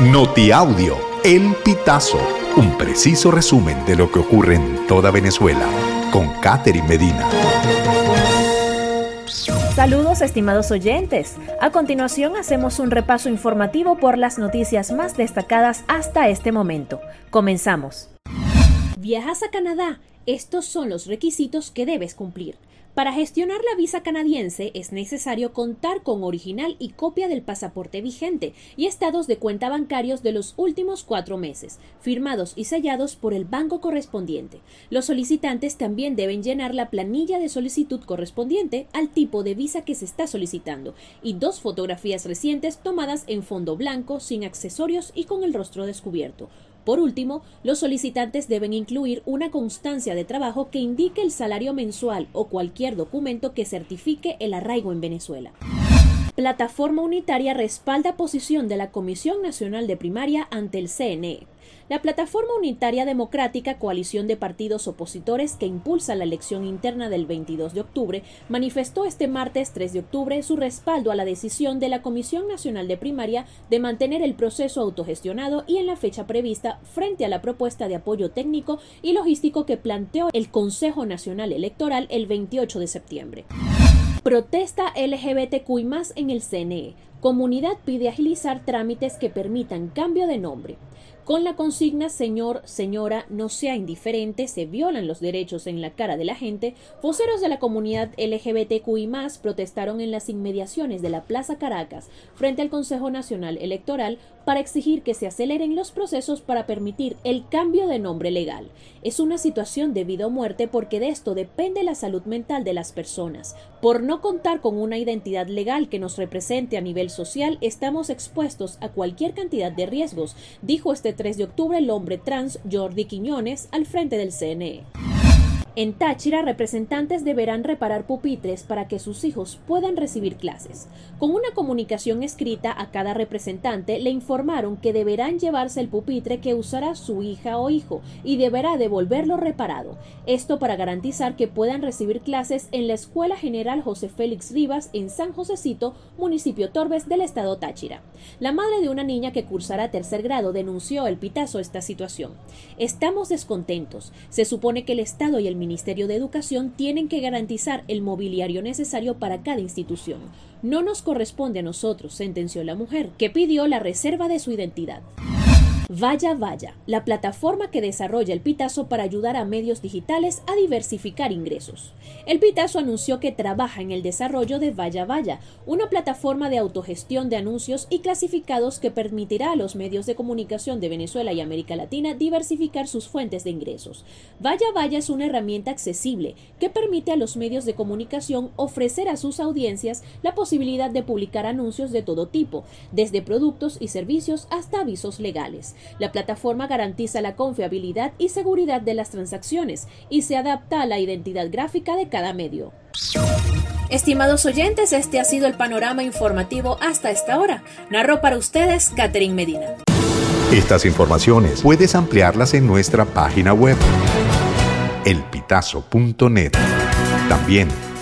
Notiaudio, El Pitazo, un preciso resumen de lo que ocurre en toda Venezuela, con Catherine Medina. Saludos estimados oyentes. A continuación hacemos un repaso informativo por las noticias más destacadas hasta este momento. Comenzamos. ¿Viajas a Canadá? Estos son los requisitos que debes cumplir. Para gestionar la visa canadiense es necesario contar con original y copia del pasaporte vigente y estados de cuenta bancarios de los últimos cuatro meses, firmados y sellados por el banco correspondiente. Los solicitantes también deben llenar la planilla de solicitud correspondiente al tipo de visa que se está solicitando y dos fotografías recientes tomadas en fondo blanco, sin accesorios y con el rostro descubierto. Por último, los solicitantes deben incluir una constancia de trabajo que indique el salario mensual o cualquier documento que certifique el arraigo en Venezuela. Plataforma Unitaria respalda posición de la Comisión Nacional de Primaria ante el CNE. La Plataforma Unitaria Democrática, coalición de partidos opositores que impulsa la elección interna del 22 de octubre, manifestó este martes 3 de octubre su respaldo a la decisión de la Comisión Nacional de Primaria de mantener el proceso autogestionado y en la fecha prevista frente a la propuesta de apoyo técnico y logístico que planteó el Consejo Nacional Electoral el 28 de septiembre. Protesta LGBTQI en el CNE. Comunidad pide agilizar trámites que permitan cambio de nombre. Con la consigna Señor, señora, no sea indiferente, se violan los derechos en la cara de la gente, voceros de la comunidad LGBTQI protestaron en las inmediaciones de la Plaza Caracas frente al Consejo Nacional Electoral para exigir que se aceleren los procesos para permitir el cambio de nombre legal. Es una situación de vida o muerte porque de esto depende la salud mental de las personas. Por no contar con una identidad legal que nos represente a nivel social, estamos expuestos a cualquier cantidad de riesgos, dijo este 3 de octubre el hombre trans Jordi Quiñones al frente del CNE. En Táchira, representantes deberán reparar pupitres para que sus hijos puedan recibir clases. Con una comunicación escrita a cada representante le informaron que deberán llevarse el pupitre que usará su hija o hijo y deberá devolverlo reparado. Esto para garantizar que puedan recibir clases en la Escuela General José Félix Rivas en San Josecito, municipio Torbes del estado Táchira. La madre de una niña que cursará tercer grado denunció el pitazo esta situación. Estamos descontentos. Se supone que el Estado y el Ministerio de Educación tienen que garantizar el mobiliario necesario para cada institución. No nos corresponde a nosotros, sentenció la mujer, que pidió la reserva de su identidad. Vaya Vaya, la plataforma que desarrolla el Pitazo para ayudar a medios digitales a diversificar ingresos. El Pitazo anunció que trabaja en el desarrollo de Vaya Vaya, una plataforma de autogestión de anuncios y clasificados que permitirá a los medios de comunicación de Venezuela y América Latina diversificar sus fuentes de ingresos. Vaya Vaya es una herramienta accesible que permite a los medios de comunicación ofrecer a sus audiencias la posibilidad de publicar anuncios de todo tipo, desde productos y servicios hasta avisos legales. La plataforma garantiza la confiabilidad y seguridad de las transacciones y se adapta a la identidad gráfica de cada medio. Estimados oyentes, este ha sido el panorama informativo hasta esta hora. Narro para ustedes Catherine Medina. Estas informaciones puedes ampliarlas en nuestra página web elpitazo.net. También